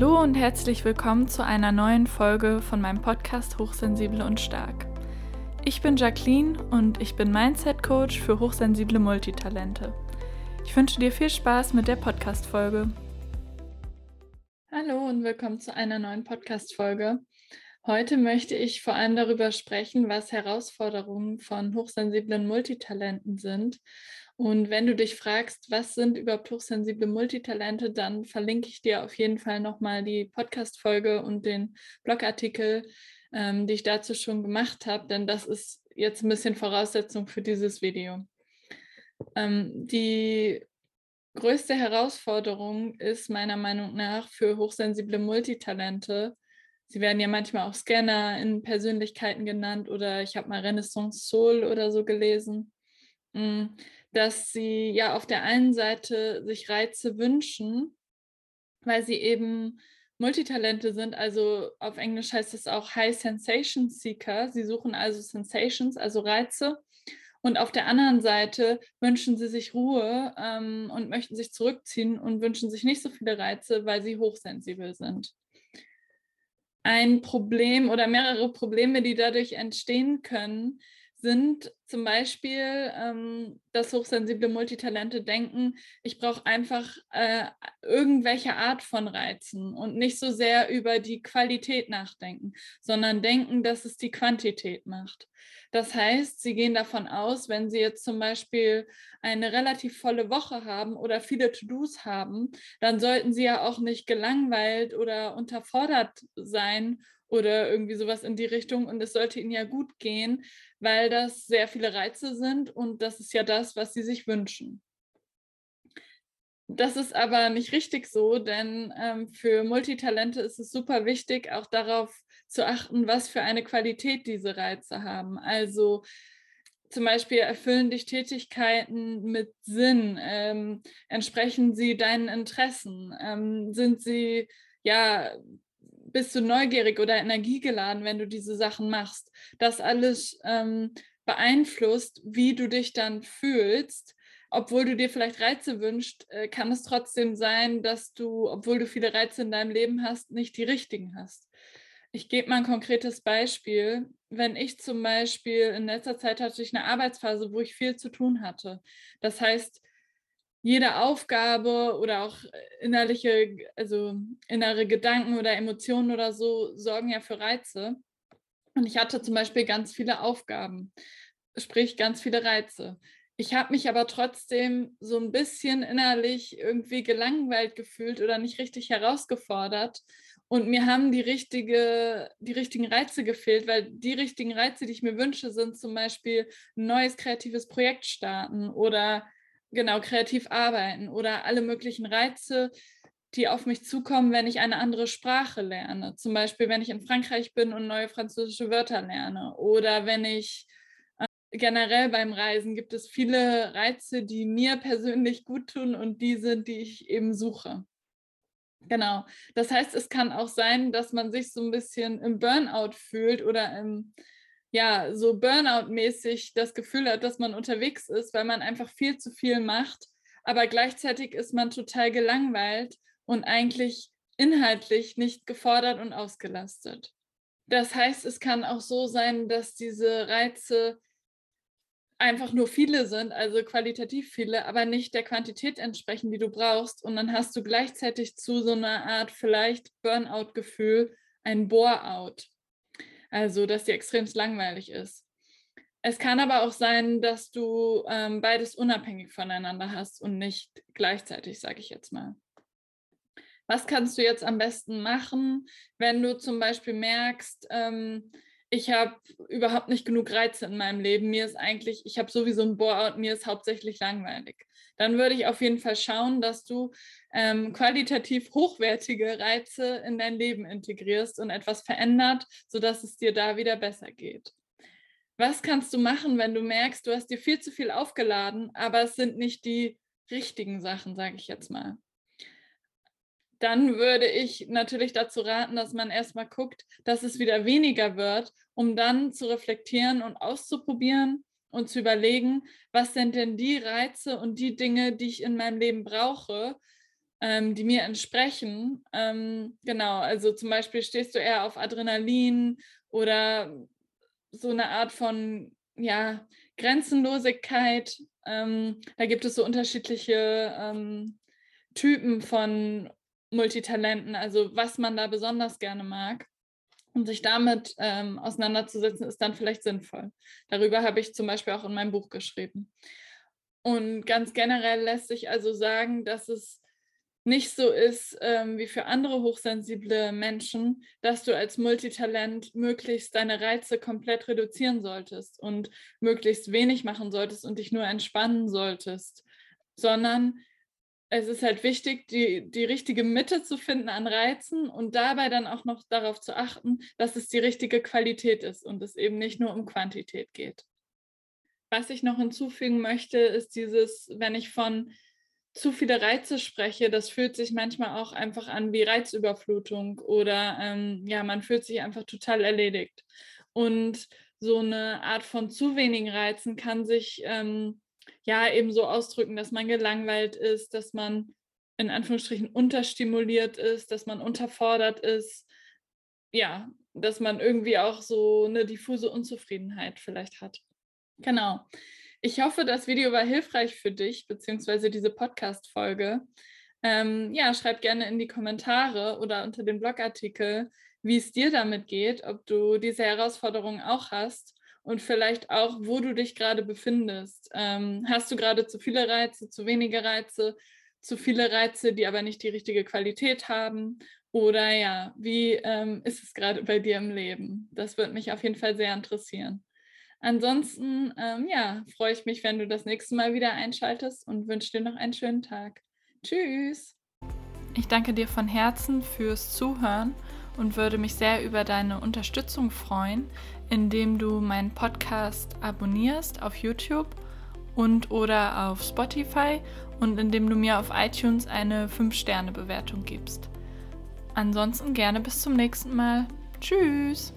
Hallo und herzlich willkommen zu einer neuen Folge von meinem Podcast Hochsensible und Stark. Ich bin Jacqueline und ich bin Mindset Coach für hochsensible Multitalente. Ich wünsche dir viel Spaß mit der Podcast-Folge. Hallo und willkommen zu einer neuen Podcast-Folge. Heute möchte ich vor allem darüber sprechen, was Herausforderungen von hochsensiblen Multitalenten sind und wenn du dich fragst, was sind überhaupt hochsensible Multitalente, dann verlinke ich dir auf jeden Fall nochmal die Podcast-Folge und den Blogartikel, ähm, die ich dazu schon gemacht habe, denn das ist jetzt ein bisschen Voraussetzung für dieses Video. Ähm, die größte Herausforderung ist meiner Meinung nach für hochsensible Multitalente, sie werden ja manchmal auch Scanner in Persönlichkeiten genannt oder ich habe mal Renaissance Soul oder so gelesen mm, dass sie ja auf der einen Seite sich Reize wünschen, weil sie eben Multitalente sind, also auf Englisch heißt es auch High Sensation Seeker. Sie suchen also Sensations, also Reize. Und auf der anderen Seite wünschen sie sich Ruhe ähm, und möchten sich zurückziehen und wünschen sich nicht so viele Reize, weil sie hochsensibel sind. Ein Problem oder mehrere Probleme, die dadurch entstehen können, sind zum Beispiel, ähm, dass hochsensible Multitalente denken, ich brauche einfach äh, irgendwelche Art von Reizen und nicht so sehr über die Qualität nachdenken, sondern denken, dass es die Quantität macht. Das heißt, sie gehen davon aus, wenn sie jetzt zum Beispiel eine relativ volle Woche haben oder viele To-Dos haben, dann sollten sie ja auch nicht gelangweilt oder unterfordert sein oder irgendwie sowas in die Richtung. Und es sollte ihnen ja gut gehen, weil das sehr viele Reize sind und das ist ja das, was sie sich wünschen. Das ist aber nicht richtig so, denn ähm, für Multitalente ist es super wichtig, auch darauf zu achten, was für eine Qualität diese Reize haben. Also zum Beispiel erfüllen dich Tätigkeiten mit Sinn, ähm, entsprechen sie deinen Interessen, ähm, sind sie ja bist du neugierig oder energiegeladen, wenn du diese Sachen machst. Das alles ähm, beeinflusst, wie du dich dann fühlst. Obwohl du dir vielleicht Reize wünschst, äh, kann es trotzdem sein, dass du, obwohl du viele Reize in deinem Leben hast, nicht die richtigen hast. Ich gebe mal ein konkretes Beispiel. Wenn ich zum Beispiel in letzter Zeit hatte ich eine Arbeitsphase, wo ich viel zu tun hatte. Das heißt, jede Aufgabe oder auch innerliche, also innere Gedanken oder Emotionen oder so sorgen ja für Reize. Und ich hatte zum Beispiel ganz viele Aufgaben, sprich ganz viele Reize. Ich habe mich aber trotzdem so ein bisschen innerlich irgendwie gelangweilt gefühlt oder nicht richtig herausgefordert. Und mir haben die, richtige, die richtigen Reize gefehlt, weil die richtigen Reize, die ich mir wünsche, sind zum Beispiel ein neues kreatives Projekt starten oder genau kreativ arbeiten oder alle möglichen Reize, die auf mich zukommen, wenn ich eine andere Sprache lerne. Zum Beispiel, wenn ich in Frankreich bin und neue französische Wörter lerne oder wenn ich äh, generell beim Reisen gibt es viele Reize, die mir persönlich gut tun und die sind, die ich eben suche. Genau. Das heißt, es kann auch sein, dass man sich so ein bisschen im Burnout fühlt oder im, ja, so Burnout-mäßig das Gefühl hat, dass man unterwegs ist, weil man einfach viel zu viel macht, aber gleichzeitig ist man total gelangweilt und eigentlich inhaltlich nicht gefordert und ausgelastet. Das heißt, es kann auch so sein, dass diese Reize einfach nur viele sind, also qualitativ viele, aber nicht der Quantität entsprechen, die du brauchst. Und dann hast du gleichzeitig zu so einer Art vielleicht Burnout-Gefühl ein Bore-out. Also, dass dir extrem langweilig ist. Es kann aber auch sein, dass du ähm, beides unabhängig voneinander hast und nicht gleichzeitig, sage ich jetzt mal. Was kannst du jetzt am besten machen, wenn du zum Beispiel merkst, ähm, ich habe überhaupt nicht genug Reize in meinem Leben. Mir ist eigentlich, ich habe sowieso ein Bore-out, mir ist hauptsächlich langweilig. Dann würde ich auf jeden Fall schauen, dass du ähm, qualitativ hochwertige Reize in dein Leben integrierst und etwas verändert, sodass es dir da wieder besser geht. Was kannst du machen, wenn du merkst, du hast dir viel zu viel aufgeladen, aber es sind nicht die richtigen Sachen, sage ich jetzt mal? Dann würde ich natürlich dazu raten, dass man erstmal guckt, dass es wieder weniger wird, um dann zu reflektieren und auszuprobieren und zu überlegen, was sind denn die Reize und die Dinge, die ich in meinem Leben brauche, ähm, die mir entsprechen. Ähm, genau, also zum Beispiel stehst du eher auf Adrenalin oder so eine Art von ja, Grenzenlosigkeit. Ähm, da gibt es so unterschiedliche ähm, Typen von Multitalenten, also was man da besonders gerne mag. Und sich damit ähm, auseinanderzusetzen, ist dann vielleicht sinnvoll. Darüber habe ich zum Beispiel auch in meinem Buch geschrieben. Und ganz generell lässt sich also sagen, dass es nicht so ist ähm, wie für andere hochsensible Menschen, dass du als Multitalent möglichst deine Reize komplett reduzieren solltest und möglichst wenig machen solltest und dich nur entspannen solltest, sondern es ist halt wichtig, die, die richtige Mitte zu finden an Reizen und dabei dann auch noch darauf zu achten, dass es die richtige Qualität ist und es eben nicht nur um Quantität geht. Was ich noch hinzufügen möchte, ist dieses, wenn ich von zu viele Reize spreche, das fühlt sich manchmal auch einfach an wie Reizüberflutung oder ähm, ja, man fühlt sich einfach total erledigt. Und so eine Art von zu wenigen Reizen kann sich ähm, ja eben so ausdrücken, dass man gelangweilt ist, dass man in Anführungsstrichen unterstimuliert ist, dass man unterfordert ist, ja, dass man irgendwie auch so eine diffuse Unzufriedenheit vielleicht hat. Genau. Ich hoffe, das Video war hilfreich für dich, beziehungsweise diese Podcast-Folge. Ähm, ja, schreib gerne in die Kommentare oder unter dem Blogartikel, wie es dir damit geht, ob du diese Herausforderung auch hast und vielleicht auch, wo du dich gerade befindest. Ähm, hast du gerade zu viele Reize, zu wenige Reize, zu viele Reize, die aber nicht die richtige Qualität haben? Oder ja, wie ähm, ist es gerade bei dir im Leben? Das würde mich auf jeden Fall sehr interessieren. Ansonsten, ähm, ja, freue ich mich, wenn du das nächste Mal wieder einschaltest und wünsche dir noch einen schönen Tag. Tschüss! Ich danke dir von Herzen fürs Zuhören und würde mich sehr über deine Unterstützung freuen, indem du meinen Podcast abonnierst auf YouTube und oder auf Spotify und indem du mir auf iTunes eine 5-Sterne-Bewertung gibst. Ansonsten gerne bis zum nächsten Mal. Tschüss!